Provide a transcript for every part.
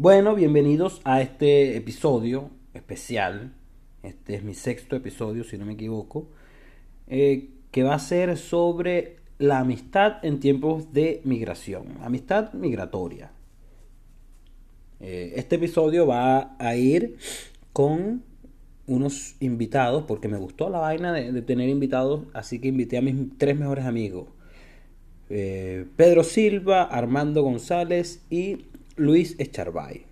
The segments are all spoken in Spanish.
Bueno, bienvenidos a este episodio especial. Este es mi sexto episodio, si no me equivoco, eh, que va a ser sobre la amistad en tiempos de migración, amistad migratoria. Eh, este episodio va a ir con unos invitados, porque me gustó la vaina de, tener invitados, así que invité a mis tres mejores amigos. Eh, Pedro Silva, Armando González y Luis Echarbay.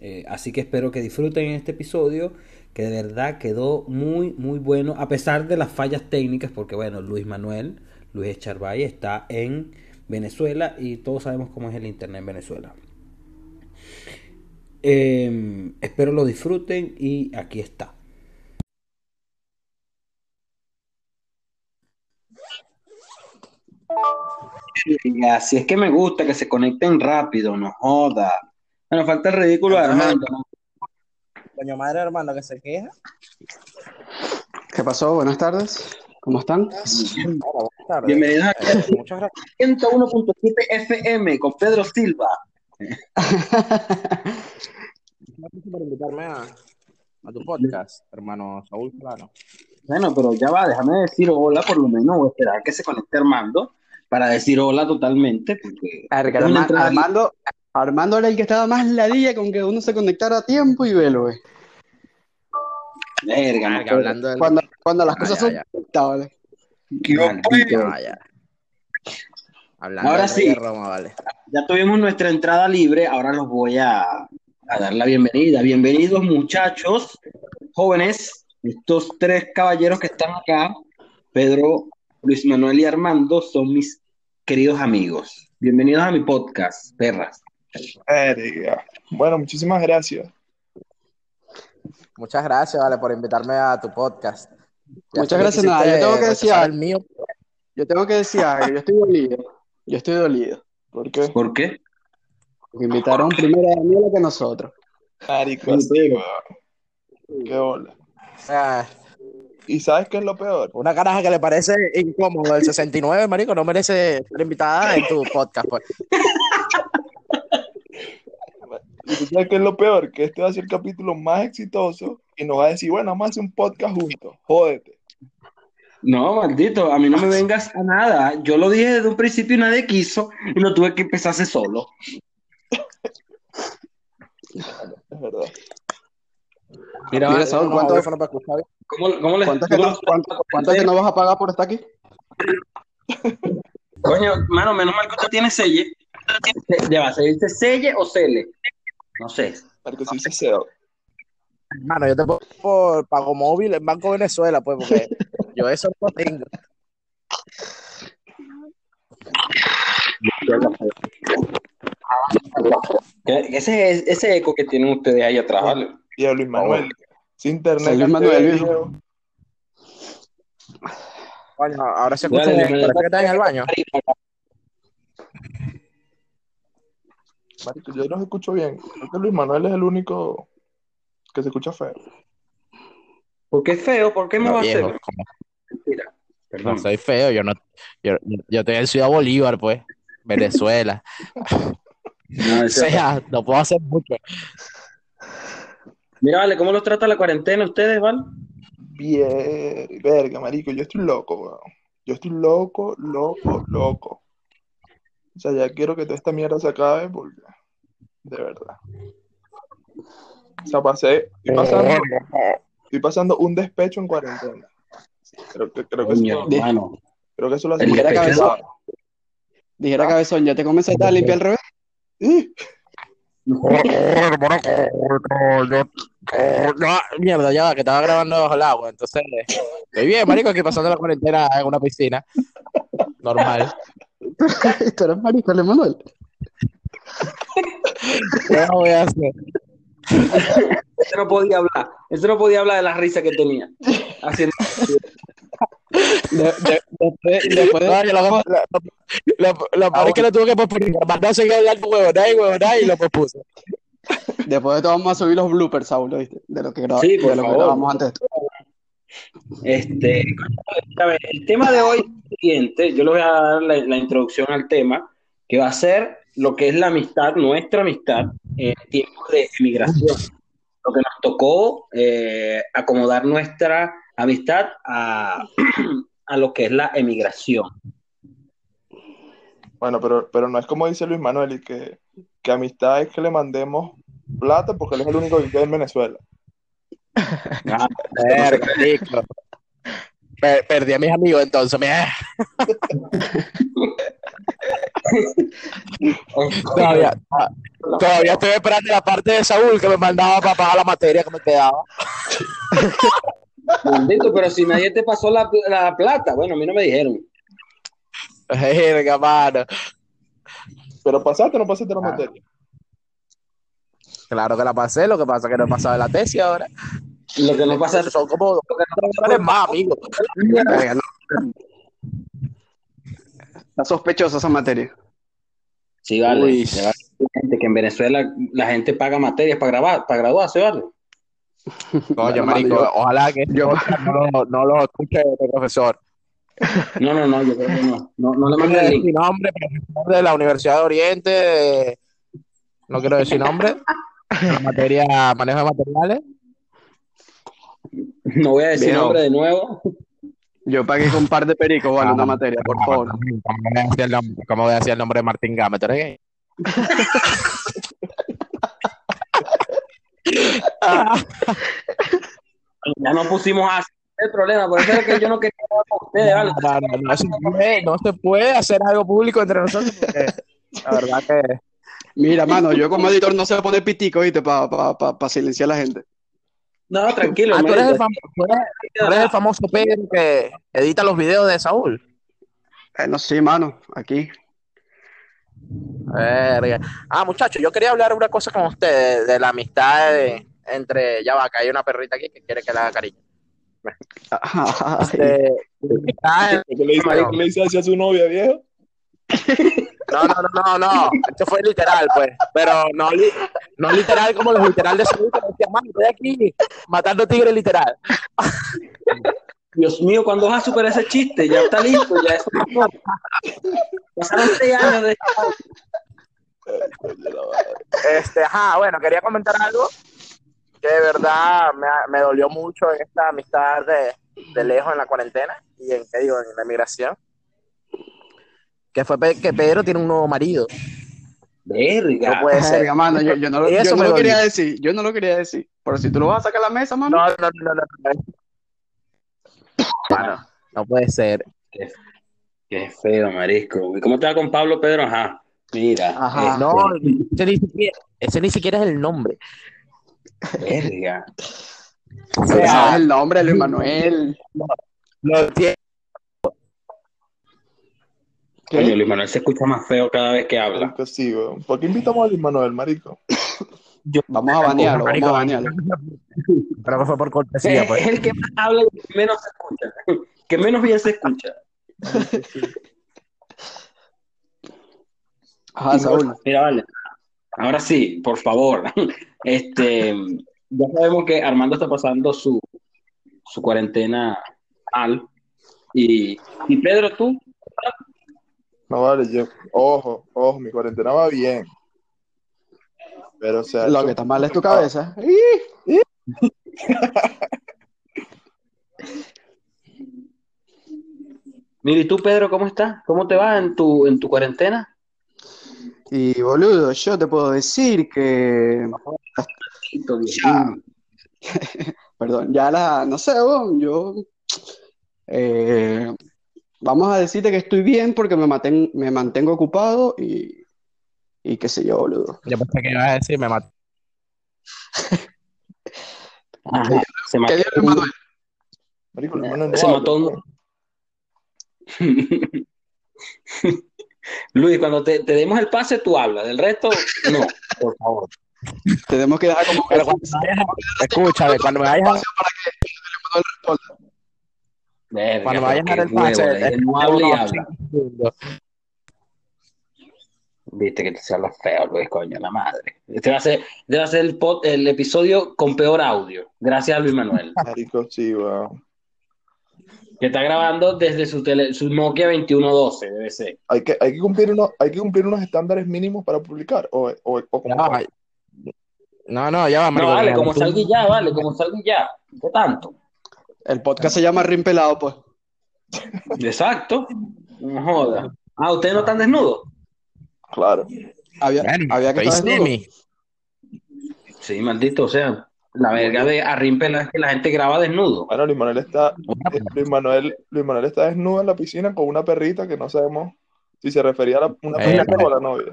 Eh, así que espero que disfruten este episodio, que de verdad quedó muy, muy bueno, a pesar de las fallas técnicas, porque bueno, Luis Manuel, Luis Echarbay está en Venezuela y todos sabemos cómo es el Internet en Venezuela. Em, espero lo disfruten y aquí está. Así es que me gusta que se conecten rápido, no joda. Bueno, falta el ridículo de Armando. Doña madre Armando que se queja. ¿Qué pasó? Buenas tardes. ¿Cómo están? Hola, buenas tardes. Bienvenidos a Muchas gracias. 101.7 FM con Pedro Silva. Gracias por invitarme a, a, tu podcast, hermano Saúl Plano. Bueno, pero ya va, déjame decir hola, por lo menos voy a esperar que se conecte Armando para decir hola totalmente. Porque Armando, Armando era el que estaba más ladilla con que uno se conectara a tiempo y velo, güey. Verga, hablando cuando, cuando, las cosas son aceptables. ahora sí, ya tuvimos nuestra entrada libre, ahora los voy a, a dar la bienvenida. Bienvenidos muchachos, jóvenes, estos tres caballeros que están acá, Pedro, Luis Manuel y Armando, son mis queridos amigos. Bienvenidos a mi podcast, perras. Bueno, muchísimas gracias. Muchas gracias, vale, por invitarme a tu podcast. Muchas gracias, nada. Yo tengo que decir algo. Yo tengo que decir algo. Yo estoy dolido. Yo estoy dolido. ¿Por qué? ¿Por qué? Porque invitaron primero a Daniela que nosotros. Marico, Qué hola. ¿Y sabes qué es lo peor? Una caraja que le parece incómodo el 69, marico, no merece ser invitada en tu podcast, pues. ¿Y tú sabes qué es lo peor? Que este va a ser el capítulo más exitoso y nos va a decir, bueno, vamos a hacer un podcast juntos, jódete. No, maldito, a mí no me vengas a nada. Yo lo dije desde un principio y nadie quiso y lo tuve que empezarse solo. es verdad. Mira, Mira ¿cuánto, ¿cómo, cómo les, ¿cuánto, cuánto, que no vas a pagar por estar aquí? Coño, mano, menos mal que usted tiene selle. Ya ¿se dice selle o cele? No sé. Porque se dice SEO. Mano, yo te pongo por pago móvil en Banco Venezuela, pues, porque yo eso no tengo. Ese, ese eco que tienen ustedes ahí atrás, ¿vale? Luis Manuel. Sin internet. Manuel, Bueno, ahora se escucha bien. ¿Para qué estás en el baño? Marico, yo no escucho bien. Creo que Luis Manuel es el único que se escucha feo. ¿Por qué feo? ¿Por qué me va a hacer? Mentira. Perdón. No soy feo, yo no. Yo, yo estoy en Ciudad Bolívar, pues. Venezuela. No, o sea, no puedo hacer mucho. Mira, vale, ¿cómo los trata la cuarentena ustedes, Val? Bien, verga, marico, yo estoy loco, weón. Yo estoy loco, loco, loco. O sea, ya quiero que toda esta mierda se acabe porque, de verdad. O sea, pasé, estoy pasando, estoy pasando un despecho en cuarentena. Creo que, creo que, eso, creo que eso lo hace. Dijera cabezón, dijera cabezón, ¿ya te comenzaste a limpiar el revés? Mierda, ya que estaba grabando bajo el agua, entonces estoy bien, marico, aquí pasando la cuarentena en una piscina. Normal. Esto eres marico, Manuel. ¿Qué voy a hacer? Ese no podía hablar. Ese no podía hablar de la risa que tenía. Haciendo. Después, después de... lo, que lo tuve que posponer. Mandó a seguir hablando huevonada y huevonada y lo pospuso. Después de todo vamos a subir los bloopers, Saúl, ¿viste? De lo que, grabamos, sí, de lo que grabamos antes. Este, el tema de hoy es el siguiente. Yo le voy a dar la, la introducción al tema, que va a ser lo que es la amistad, nuestra amistad, en tiempos de emigración. Lo que nos tocó eh, acomodar nuestra amistad a, a lo que es la emigración. Bueno, pero, pero no es como dice Luis Manuel, y que, que amistad es que le mandemos plata porque él es el único que queda en Venezuela. Ah, perdí a mis amigos entonces. todavía, todavía estoy esperando la parte de Saúl que me mandaba para pagar la materia que me quedaba. pero si nadie te pasó la, la plata, bueno, a mí no me dijeron. Verga, mano. Pero pasaste o no pasaste la ah. materia. Claro que la pasé, lo que pasa es que no he pasado la tesis ahora. Lo que no pasa son como dos más, amigo. Está sospechosa esa materia. Sí, vale. Gente que en Venezuela la gente paga materias para grabar, para graduarse, ¿vale? Oye, marico, ojalá que yo no, no lo escuche el profesor. No, no, no, yo creo que no. No, no le mando el link. nombre, de la Universidad de Oriente, no quiero decir nombre, materia, manejo de materiales. No voy a decir nombre de nuevo. Yo pagué con un par de pericos, vale, una materia, por favor. ¿Cómo voy a decir el nombre de Martín Gámez? ya nos pusimos así el problema, por eso es que yo no quería hablar con ustedes, ¿vale? No, no, no, se puede, no se puede hacer algo público entre nosotros porque la verdad que... Mira, mano, yo como editor no sé poner pitico, ¿viste? Para pa, pa, pa silenciar a la gente. No, tranquilo. Ah, ¿tú, eres el famoso, tú, eres, el famoso Pedro que edita los videos de Saúl. Eh, no sé, mano, aquí. Verga. Ah, muchachos, yo quería hablar una cosa con ustedes de la amistad entre. Ya va, que hay una perrita aquí que quiere que le haga cariño. Este, ¿Qué le dice, le hacia su novia, viejo? No, no, no, no, no. Esto fue literal, pues. Pero no, no literal como los literal de salud decía, mami, estoy aquí matando tigres literal. Dios mío, cuando vas a superar ese chiste? Ya está listo, ya es Pasaron seis años de. Este, ajá, bueno, quería comentar algo que de verdad me, me dolió mucho en esta amistad de, de, lejos en la cuarentena y en, ¿qué digo? en la migración. Que fue que Pedro tiene un nuevo marido. Verga. No puede ser. mano, yo, yo, no, lo, yo no lo quería decir, yo no lo quería decir. Pero si tú lo vas a sacar a la mesa, mano. No, no, no, no. no. no puede ser. Qué, qué, feo, marisco. ¿Y cómo te va con Pablo Pedro? Ajá. Mira. Ajá. Este, no, ese ni, siquiera, ese ni siquiera es el nombre. Verga. O sea, el nombre de Luis Manuel. Lo tiene. Coño, Luis Manuel se escucha más feo cada vez que habla. Sí, ¿Por qué invitamos a Luis Manuel, marico? Yo, vamos a banearlo, vamos a banearlo. Pero que fue por cortesía, pues. Es el que más habla y que menos se escucha. Que menos bien se escucha. Ajá, Saúl. Mira, vale. Ahora sí, por favor. Este, ya sabemos que Armando está pasando su, su cuarentena mal. Y, y Pedro, tú. No vale, yo, ojo, ojo, mi cuarentena va bien. Pero o sea. Lo que está mal es tu cabeza. Mira, ¿y tú, Pedro, cómo estás? ¿Cómo te va en tu, en tu cuarentena? Y boludo, yo te puedo decir que. Perdón, ya la. No sé, yo. Eh, vamos a decirte que estoy bien porque me, me mantengo ocupado y. Y qué sé yo, boludo. Yo pensé que ibas a decir, me maté. se mató. se mató. Luis, cuando te, te, demos el pase, tú hablas. Del resto, no, por favor. Tenemos que dejar como. Cuando escúchame, cuando me vayas a. cuando me vayas a dar el pase, no hable y habla. Viste que te habla feo, Luis, coño, la madre. Este va a ser, este va a ser el, el episodio con peor audio. Gracias a Luis Manuel. Marico, sí, wow que está grabando desde su, tele, su Nokia 2112, debe ser. Hay que, hay que, cumplir, uno, hay que cumplir unos estándares mínimos para publicar. O, o, no, No, no, ya va, No, marico, vale, como tú- salga y ya, vale, como salga y ya. ¿Qué tanto? El podcast se llama Rin Pelado, pues. Exacto. No joda. Ah, ¿ustedes no están desnudos? Claro. Había, Bueno, había que pues, estar desnudo. Sí, maldito, o sea, la verga de Arrimpela es que la gente graba desnudo. Bueno, Luis Manuel está, eh, Luis Manuel, Luis Manuel está desnudo en la piscina con una perrita que no sabemos si se refería a la, una Eh, perrita o a la novia.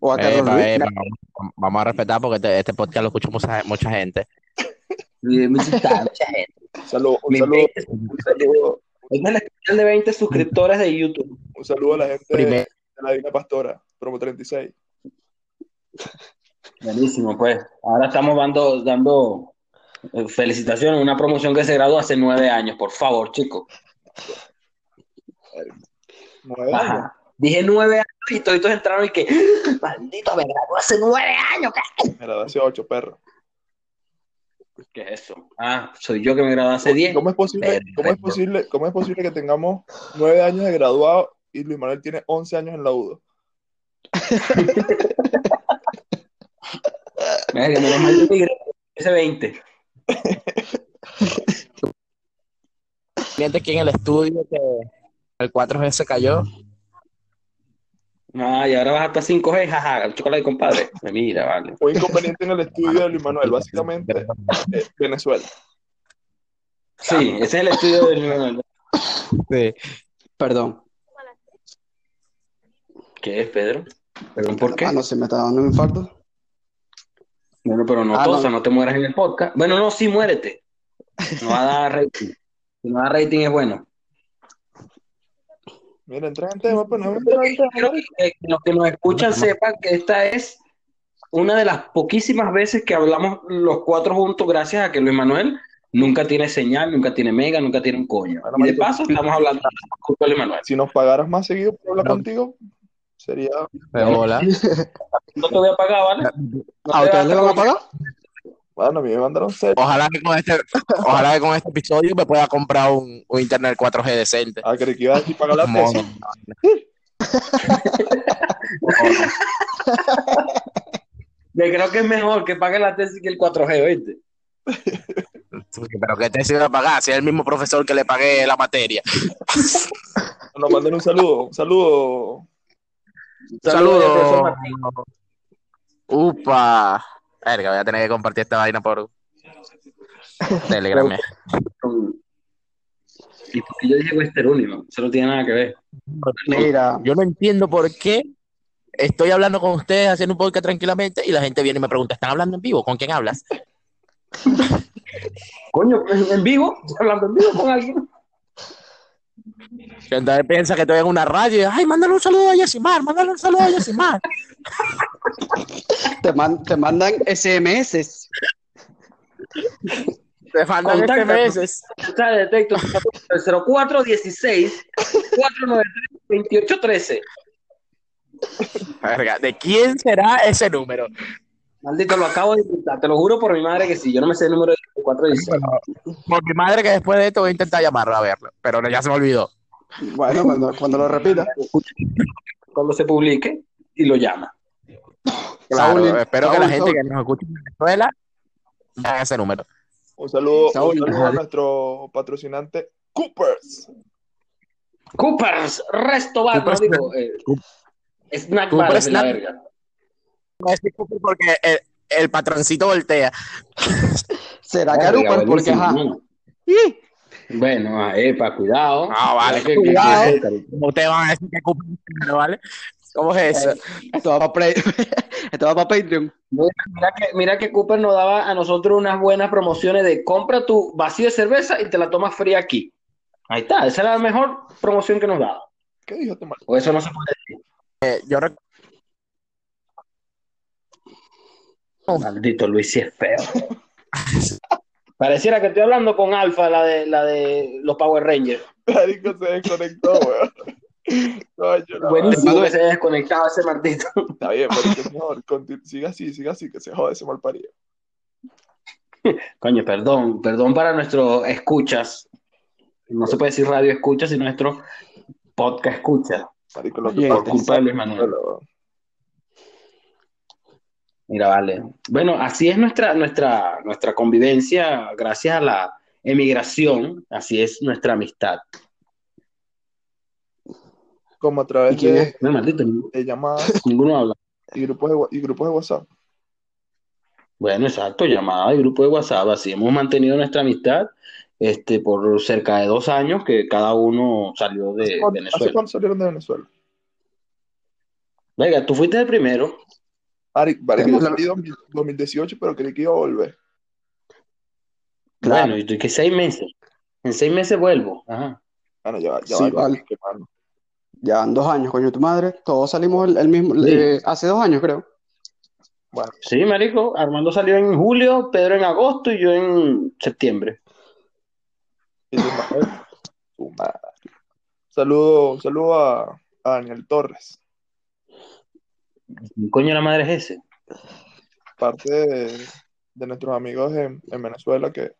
O a Carlos Epa, Luis. epa, vamos, vamos a respetar porque este, este podcast lo escucha mucha, mucha gente. Mucha mucha gente. Un saludo, un saludo, 20 un saludo, Es especial de 20 suscriptores de YouTube. un saludo a la gente de, Primero. de la Divina Pastora, promo 36. Buenísimo, pues. Ahora estamos dando, dando eh, felicitaciones, una promoción que se graduó hace nueve años, por favor, chicos. Nueve años. Dije nueve años y todos entraron y que, maldito, me graduó hace nueve años. ¿qué? Me gradué hace ocho, perro. ¿Qué es eso? Ah, soy yo que me gradué hace diez. ¿Cómo es posible, cómo es posible, cómo es posible que tengamos nueve años de graduado y Luis Manuel tiene 11 años en la UDO? Verga, menos mal migré ese 20. Miente que en el estudio que el 4G se cayó. Ah, y ahora vas hasta 5G, jaja, el chocolate, compadre. Mira, vale. Un inconveniente en el estudio de Luis Manuel, básicamente eh, Venezuela. Sí, ese es el estudio del... Sí. Perdón. ¿Qué es, Pedro? ¿Perdón por qué? Ah, no, se me está dando un infarto. Bueno, pero no Ah, tosa, no. no. te mueras en el podcast. Bueno, no, sí, muérete. No va a dar rating. Si no da rating es bueno. Mira, entra en tema, pues no entra en tema. Quiero que, que los que nos escuchan sepan que esta es una de las poquísimas veces que hablamos los cuatro juntos gracias a que Luis Manuel nunca tiene señal, nunca tiene mega, nunca tiene un coño. Bueno, Y de paso estamos hablando con Luis Manuel. Si nos pagaras más seguido por hablar No. contigo, sería. Hola. No te voy a pagar, ¿vale? No ¿A te ustedes le van a pagar? Bueno, a mí me mandaron seis. Ojalá que con este, ojalá que con este episodio me pueda comprar un, un internet 4G decente. Ah, creí que iba a decir pagar la Mono. tesis. Yo creo que es mejor que pague la tesis que el 4G, ¿oíste? Pero que te sirve pagar, si es el mismo profesor que le pagué la materia. Nos mandan un saludo. Un saludo. Saludos, profesor Saludos. Martín. Upa. Verga, voy a tener que compartir esta vaina por Telegram. Y porque yo dije Western Union, eso no tiene nada que ver. Mira, Yo no entiendo por qué estoy hablando con ustedes, haciendo un podcast tranquilamente, y la gente viene y me pregunta, ¿están hablando en vivo? ¿Con quién hablas? Coño, en en vivo, estoy hablando en vivo con alguien. Entonces piensa que estoy en una radio y, ay, mándale un saludo a Yesimar, mándale un saludo a Yesimar. te, man- te mandan SMS. Te mandan. SMS. Está de detecto 0416 493 2813. Verga, ¿de quién será ese número? Maldito, lo acabo de inventar, te lo juro por mi madre que sí, yo no me sé el número de 416. Por mi madre que después de esto voy a intentar llamarlo a verlo, pero ya se me olvidó. Bueno, cuando, cuando lo repita. Cuando se publique y lo llama. Claro, Saúl, espero que Saúl, la gente Saúl. que nos escuche en Venezuela haga ese número. Un saludo, un Saúl. saludo a nuestro patrocinante Coopers. Coopers, resto bar, no Coopers, digo. Eh, snack Coopers bar de la verga. Decir porque el, el patroncito voltea. ¿Será Verga, Carupa? Porque, ajá. ¿no? Bueno, ah, epa, cuidado. Ah, vale, Que- que- cuidado. que- ¿Cómo ustedes van a decir que Cooper es primero, ¿vale? ¿Cómo es eso? Esto va para Esto va para Patreon. Mira que, mira que Cooper nos daba a nosotros unas buenas promociones de compra tu vacío de cerveza y te la tomas fría aquí. Ahí está, esa era la mejor promoción que nos daba. ¿Qué dijo este mal? O eso no se puede decir. Eh, yo rec- Maldito Luis, sí es feo. Pareciera que estoy hablando con Alfa, la de, la de los Power Rangers. Marico se desconectó, weón. Coño, Buenísimo que se haya desconectado ese maldito. Está bien, pero que mejor. Siga así, siga así, que se jode ese mal parido. Coño, perdón, perdón para nuestros escuchas. No se puede decir radio escucha, sino nuestro podcast escucha. Marico, lo que Oye, pasa por culpa de Luis Manuel. weón. Mira, vale. Bueno, así es nuestra, nuestra, nuestra convivencia gracias a la emigración, así es nuestra amistad. Como a ¿Y través quién de, es? No, maldito, de llamadas ninguno habla. y grupos de, y grupos de WhatsApp. Bueno, exacto, llamada y grupo de WhatsApp, así hemos mantenido nuestra amistad este, por cerca de dos años que cada uno salió ¿Hace de cuánto, hace Venezuela. cuánto salieron de Venezuela? Venga, tú fuiste el primero. Ari, vale, yo salí en 2000 2018, pero creí que iba a volver. Claro. Bueno, y tú que seis meses. En seis meses vuelvo. Ajá. Bueno, ya, ya Sí, va, vale. que, mano. Ya van dos años, coño, tu madre. Todos salimos el, el mismo, Sí. eh, hace dos años, creo. Bueno, Sí, marico. Armando salió en julio, Pedro en agosto y yo en septiembre. y tu madre, tu madre. Saludo, saludo a, a Daniel Torres, ¿Qué coño la madre es ese? parte de, de nuestros amigos en, en Venezuela que,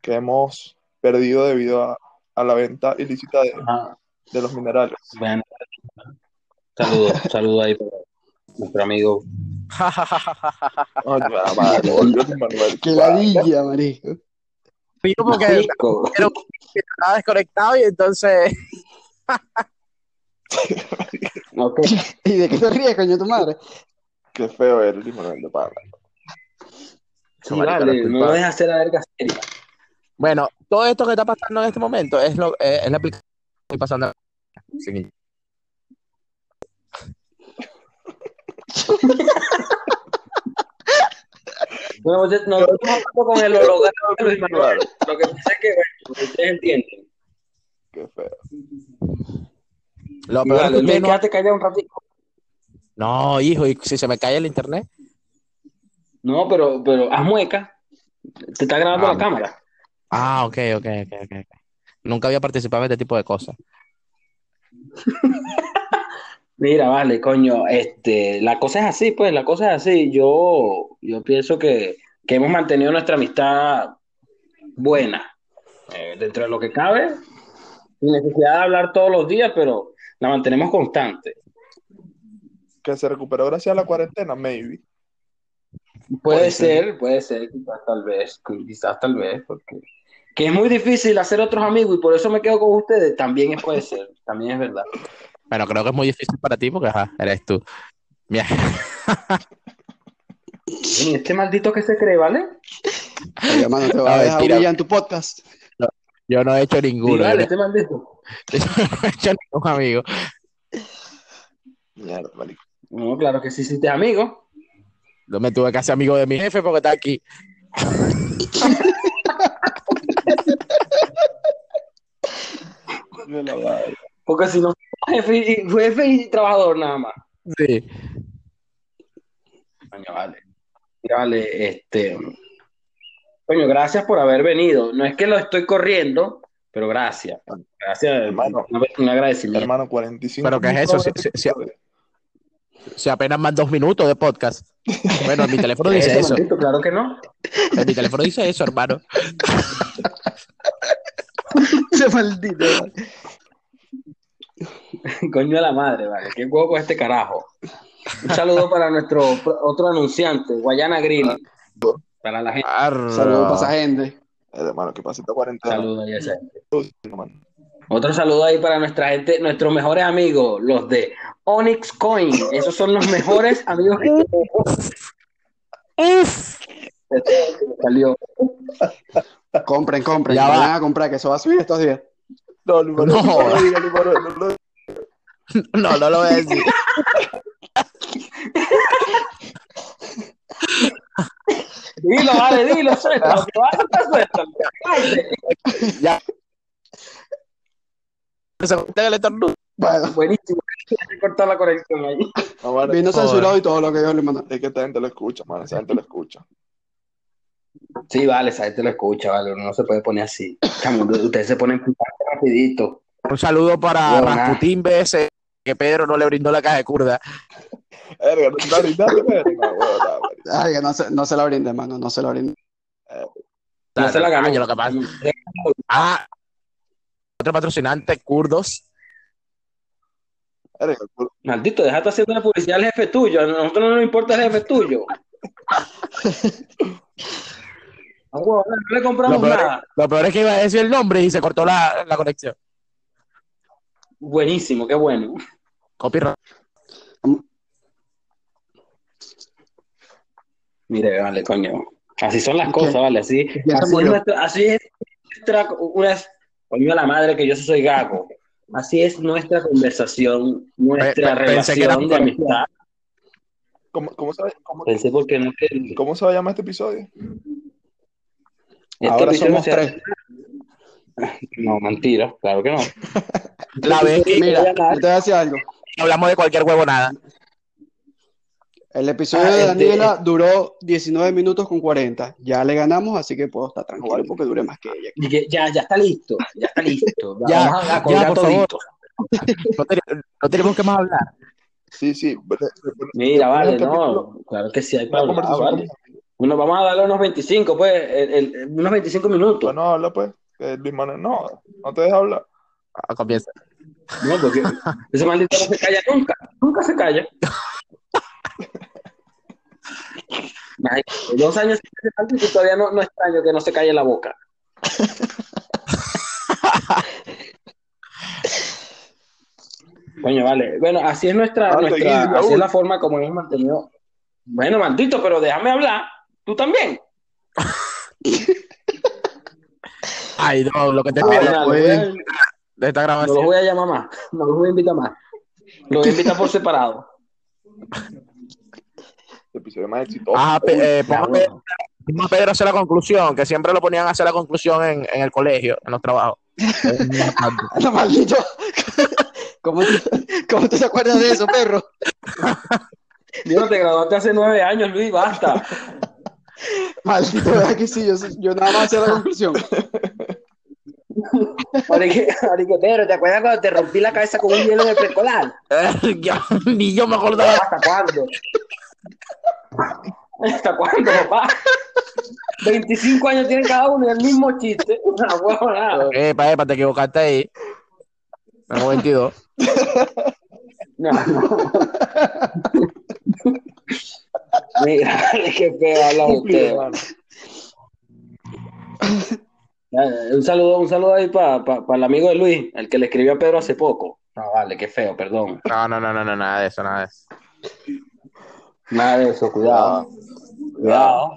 que hemos perdido debido a, a la venta ilícita de, Ajá. De los minerales. Bueno, saludos, saludos ahí para nuestro amigo. Tu Manuel. Qué ladilla, marico. Yo porque estaba desconectado y entonces. ¿Y de qué te ríes, coño, tu madre? Qué feo eres, Manuel de. Sí, vale, la no dejes hacer la verga seria. Bueno, todo esto que está pasando en este momento es, lo, eh, es la aplicación estoy pasando. Sí. Bueno, pues, nos estamos hablando con el holograma de Luis Manuel. Lo que pasa es que, bueno, ustedes entienden. Qué feo. Lo peor es que no, quédate callado un ratito. no, hijo, y si se me cae el internet, No, pero, pero haz mueca. Te está grabando Ah, la cámara. Ah, ok, ok, ok, ok. Nunca había participado en este tipo de cosas. Mira, vale, coño, este, la cosa es así, pues, la cosa es así. Yo, yo pienso que, que hemos mantenido nuestra amistad buena, eh, dentro de lo que cabe, sin necesidad de hablar todos los días, pero la mantenemos constante. Que se recuperó gracias a la cuarentena, maybe. Puede Puede ser. ser, puede ser, quizás tal vez, quizás tal vez, porque que es muy difícil hacer otros amigos y por eso me quedo con ustedes, también es- puede ser, también es verdad. Bueno, creo que es muy difícil para ti porque, ajá, eres tú. Mira, este maldito que se cree, ¿vale? Oye, mano, te a dejar en tu podcast. yo no he hecho ninguno. vale, este maldito. yo no he hecho ningún amigo. Mierda, marico. No, claro que sí, sí, te amigo. Yo me tuve que hacer amigo de mi jefe porque está aquí. De la madre. Porque si no, jefe y, jefe y trabajador nada más. Sí. Coño, vale. Vale, este. Coño, gracias por haber venido. No es que lo estoy corriendo, pero gracias. Gracias, Hermano. un, un agradecimiento. Hermano, 45 ¿Pero qué es eso? Si- si- si- episodio. Si apenas más dos minutos de podcast. Bueno, en mi teléfono ¿Qué es dice eso, eso. maldito? Claro que no. En mi teléfono dice eso, hermano. Ese maldito. vale. Coño de la madre, vale. Qué huevo con este carajo. Un saludo para nuestro otro anunciante, Guayana Grill. Para la gente. Saludos para esa gente. Eh, Hermano, que pase esta cuarentena. Saludos a esa gente. Otro saludo ahí para nuestra gente, nuestros mejores amigos, los de Onyx Coin. Esos son los mejores amigos que salió. Compren, compren. Ya va. Vayan a comprar, que eso va a subir estos días. No, No. no no. No, no lo voy a decir. Dilo, vale, dilo, suéltalo, que va a suéltalo. Ya. Se el estornudo. Bueno, Buenísimo, hay que cortar la conexión ahí. Mano, vino censurado y todo lo que Dios le mandó. es que esta gente lo escucha, mano. Esa gente lo escucha. Sí, vale, esa gente lo escucha, vale, uno no se puede poner así. Chamo, ustedes se ponen rapidito. Un saludo para Bueno, nada. Rasputín BS, que Pedro no le brindó la caja de curda. Verga, no te se, no se la brinde, mano, no se la brinde. No se la ganó. Lo que pasa- Ah, otro patrocinante, Kurdos. Maldito, déjate haciendo la publicidad al jefe tuyo. A nosotros no nos importa el jefe tuyo. Ah, no le Lo compramos peor, nada. lo peor es que iba a decir el nombre y se cortó la, la conexión. Buenísimo, qué bueno. Copyright. Mire, vale, coño. Así son las ¿Y cosas, qué? vale. Así, así es nuestra, así es nuestra, una, coño a la madre que yo soy gago. Así es nuestra conversación, nuestra relación de amistad. ¿Cómo, cómo, va- cómo- Pensé porque no cómo se va a llamar este episodio? Ahora somos tres. No, mentira, claro que no. La vez Mira, yo te voy a decir algo. hablamos de cualquier huevo nada. El episodio Ah, de este- Daniela duró 19 minutos con 40. Ya le ganamos, así que puedo estar tranquilo porque dure más que ella. Y que ya, ya está listo, ya está listo. Ya, vamos a ya, por favor. No, te- no tenemos que más hablar. Sí, sí. Mira, le- vale, no, claro que sí hay para hablar, vale. Bueno, vamos a darle unos 25, pues, el- el- unos 25 minutos. Bueno, habla pues. Que Luis Manuel, no, no te deja hablar. Ah, comienza. No, porque ese maldito no se calla nunca, nunca se calla. Dos años sin ese maldito y todavía no, no extraño que no se calle la boca. Coño, vale. Bueno, así es nuestra, nuestra así es la forma como hemos mantenido. Bueno, maldito, pero déjame hablar. Tú también. Ay, no, lo que te Ah, no a- de esta no los grabación. voy a llamar más. No los voy a invitar más. Los voy a invitar por separado. El episodio más exitoso. Ajá, eh, Ya, ponga a bueno. Pedro a hacer la conclusión, que siempre lo ponían a hacer la conclusión en, en el colegio, en los trabajos. No, maldito. ¿Cómo te, cómo te acuerdas de eso, perro? No te graduaste hace nueve años, Luis, basta. Maldito, ¿verdad que sí? Yo, yo nada más hacía la conclusión. Marico, Pedro, ¿te acuerdas cuando te rompí la cabeza con un hielo en el preescolar? Ya, Ni yo me acordaba. ¿Hasta cuándo? ¿Hasta cuándo, papá? 25 años tienen cada uno y el mismo chiste. Una huevonada. Epa, epa, te equivocaste ahí. Tengo 22. No, no. Mira, qué feo habla usted. hermano. Eh, Un saludo, un saludo ahí para el amigo de Luis, el que le escribió a Pedro hace poco. No, vale, qué feo, perdón. No, no, no, no, no, nada de eso, nada de eso. Nada de eso, cuidado. Cuidado.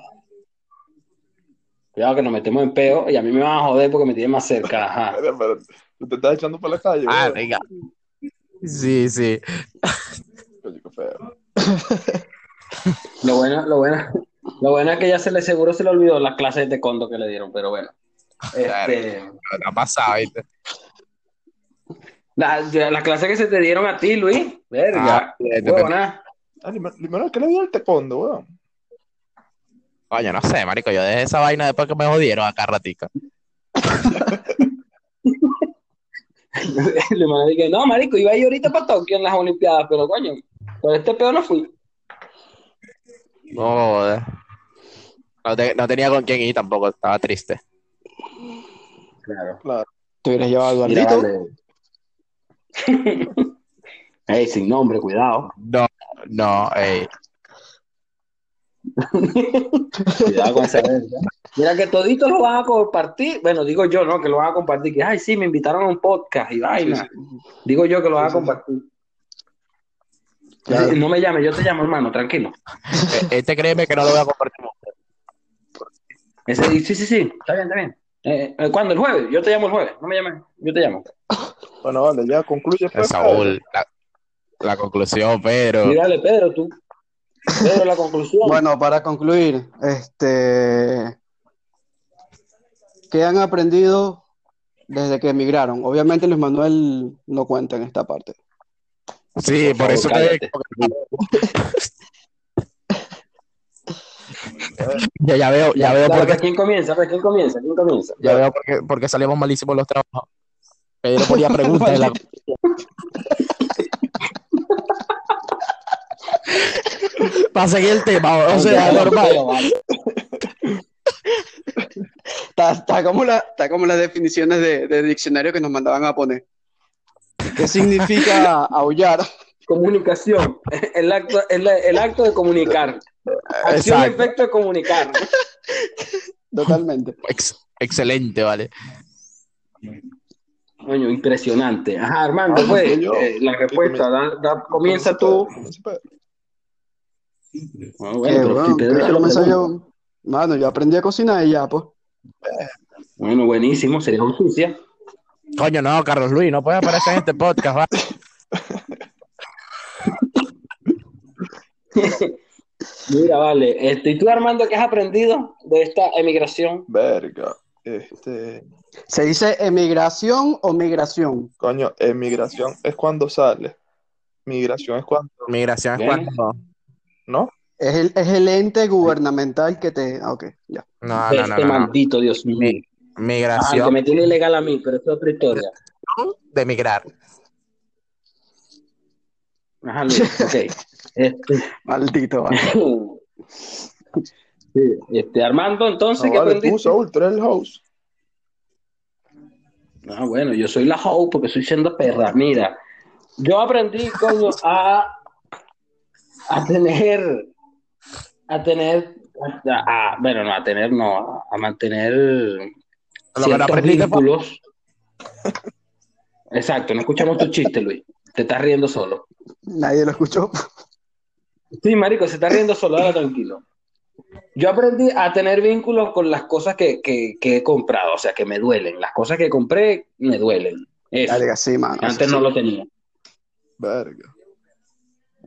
Cuidado que nos metemos en peo y a mí me van a joder porque me tienen más cerca. Ajá. Pero, pero, tú te estás echando por la calle. Ah, venga. Sí, sí. Qué feo. Lo bueno, lo bueno, lo bueno es que ya se le seguro se le olvidó las clases de taekwondo que le dieron, pero bueno. Este, Ha pasado, ¿viste? la- las clases que se te dieron a ti, Luis, verga. Ah, bien, huevona. Ah, Limón, ¿qué le dio el taekwondo, weón? Coño, no sé, marico. Yo dejé esa vaina después que me jodieron acá ratica. Le que no, marico, iba a ir ahorita para Tokio en las Olimpiadas, pero coño, por este pedo no fui. No. No, te- no tenía con quién ir tampoco, estaba triste. Claro. Claro. Te hubieras llevado a vale. Ey, sin nombre, cuidado. No, no, ey. Cuidado con esa. Mira que toditos lo van a compartir. Bueno, digo yo, ¿no? Que lo van a compartir. Que, ay, sí, me invitaron a un podcast y vaina. Sí, sí. Digo yo que lo van a compartir. Claro. No me llames, yo te llamo, hermano, tranquilo. Eh, Este créeme que no lo voy a compartir. Ese, sí, sí, sí, está bien, está bien. Eh, eh, ¿Cuándo? ¿El jueves? Yo te llamo el jueves. No me llames, yo te llamo. Bueno, vale, ya concluye. pues, Saúl, la, la conclusión, pero. Y dale, Pedro, tú. Pedro, la conclusión. Bueno, para concluir, este, ¿qué han aprendido desde que emigraron? Obviamente Luis Manuel no cuenta en esta parte. Sí, por eso te ya, ya veo, ya veo Dale, por pues, qué, ¿Quién comienza? ¿Quién comienza? ¿Quién comienza? ya veo por qué, por qué salimos malísimos los trabajos. Pedro ponía preguntas en la para seguir el tema, o sea, normal. Está, está como la, está como las definiciones de, de diccionario que nos mandaban a poner. ¿Qué significa aullar? Comunicación. El acto, el, el acto de comunicar. Acción y Exacto. efecto de comunicar. Totalmente. Ex- excelente, vale. Coño, impresionante. Ajá, Armando, Ah, pues, yo. eh, la respuesta. da- da- comienza tú. Ah, ¿Qué, bueno. Mano, yo aprendí a cocinar y ya, pues. Bueno, buenísimo, sería justicia. Coño, no, Carlos Luis, no puedes aparecer en este podcast, ¿vale? Mira, vale. Este, ¿Y tú, Armando, qué has aprendido de esta emigración? Verga. Este, ¿Se dice emigración o migración? coño, emigración es cuando sale. Migración es cuando, Migración es Bien. cuando. ¿no? Es el, es el ente gubernamental que te... Ah, ok, ya. No, no, no, este no, no. maldito Dios mío. Mi- Ah, que Migración me tiene ilegal a mí, pero es otra historia. de migrar. Ajá, Luis, ok. Este, Maldito. sí, este, Armando, entonces, No, ¿qué vale, tú? Saúl, tú eres el host. Ah, bueno, yo soy la hoe porque soy siendo perra. Mira, yo aprendí, coño, a, a tener, a tener, a- a- bueno, no, a tener, no, a, a mantener ciertos vínculos. Exacto, no escuchamos tu chiste, Luis. Te estás riendo solo. Nadie lo escuchó. Sí, marico, se está riendo solo, ahora tranquilo. Yo aprendí a tener vínculos con las cosas que, que, que he comprado, o sea, que me duelen. Las cosas que compré me duelen. Eso. Verga, sí, mano. Antes sí, no lo tenía. Verga.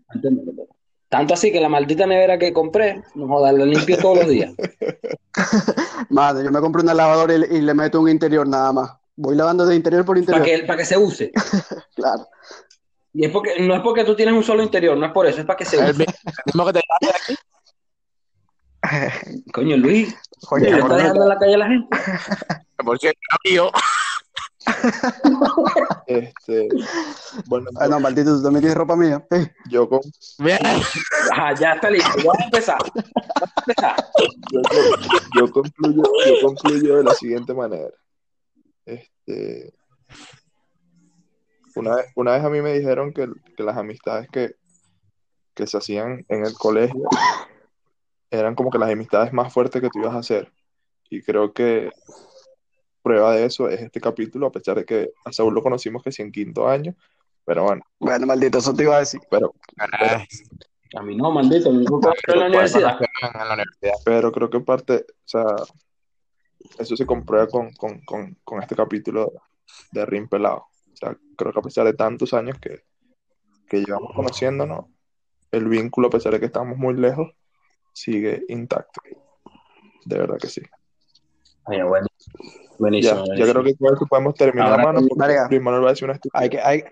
Antes no lo tenía. Tanto así que la maldita nevera que compré, no jodas, la limpio todos los días. Mano, yo me compré una lavadora y, y le meto un interior nada más. Voy lavando de interior por Para interior. que, para que se use. Claro. Y es porque, no es porque tú tienes un solo interior, no es por eso, es para que se use. mismo que te aquí. Coño, Luis, Coño, ¿le por está lo dejando en la calle a la gente? Porque amigo. Este, bueno, Ah, no, maldito, tú también tienes ropa mía. Eh, yo, con, Bien. Ajá, ya está listo. Vamos a empezar. Vamos a empezar. yo, yo concluyo, yo concluyo de la siguiente manera. Este, una vez, una vez a mí me dijeron que, que las amistades que, que se hacían en el colegio eran como que las amistades más fuertes que tú ibas a hacer. Y creo que prueba de eso es este capítulo, a pesar de que a Saúl lo conocimos que sí en quinto año, pero bueno, Bueno, maldito, eso te iba a decir. pero, A mí no, maldito, me encontré en la universidad. en la universidad. pero creo que parte, o sea, eso se comprueba con, con, con, con este capítulo de Rin Pelado. O sea, creo que a pesar de tantos años que, que llevamos conociéndonos, el vínculo, a pesar de que estamos muy lejos, sigue intacto. De verdad que sí. Oye, bueno. Buenísimo, ya buenísimo. creo que con eso podemos terminar, Ahora, mano, porque Verga. Luis Manuel va a decir una estupidez. Hay que, hay,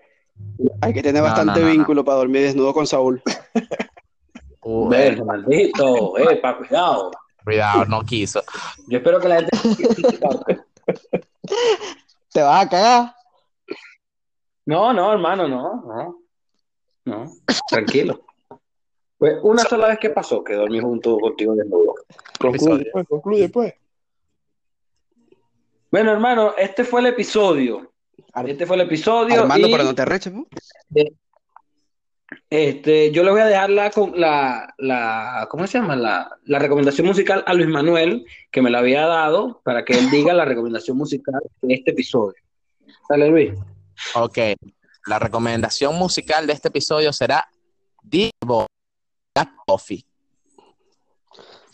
hay que tener No, bastante no, no, no. vínculo para dormir desnudo con Saúl. Verga, maldito, epa, cuidado. cuidado, no quiso. Yo espero que la gente. Te vas a cagar. No, no, hermano, no, no. No, tranquilo. Pues una sola vez que pasó que dormí junto contigo desnudo. Concluye, pues, concluye, pues. Bueno, hermano, este fue el episodio. Este fue el episodio. Armando, y, pero no te arreches, ¿no? Este, yo le voy a dejar la, la, la ¿cómo se llama? La, la recomendación musical a Luis Manuel, que me la había dado, para que él diga la recomendación musical de este episodio. Dale, Luis. Ok. La recomendación musical de este episodio será Divo Black Coffee.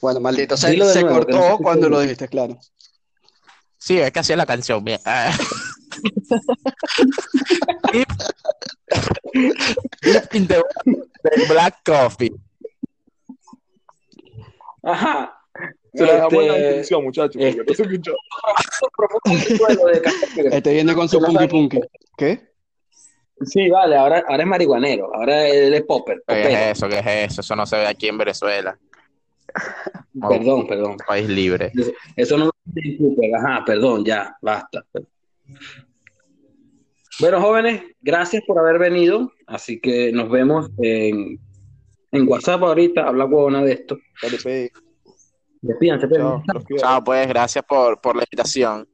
Bueno, maldito, se, se nuevo, no cortó cuando lo dijiste, claro. Sí, es que así es la canción. Bien. Ah. Deep, Deep in the de Black Coffee. Ajá. Se la dejamos en la Este, descripción, muchachos, este-. Este viene con su punky punky. ¿Qué? Sí, vale, ahora, ahora es marihuanero, ahora él es popper. ¿Qué es eso? ¿Qué es eso? Eso no se ve aquí en Venezuela. Perdón, perdón. País libre. Eso no disculpe. Ajá, perdón, ya, basta. Bueno, jóvenes, gracias por haber venido. Así que nos vemos en, en WhatsApp ahorita. Habla huevona de esto. Dale. Despídanse, pero. Chao. Chao, pues, gracias por, por la invitación.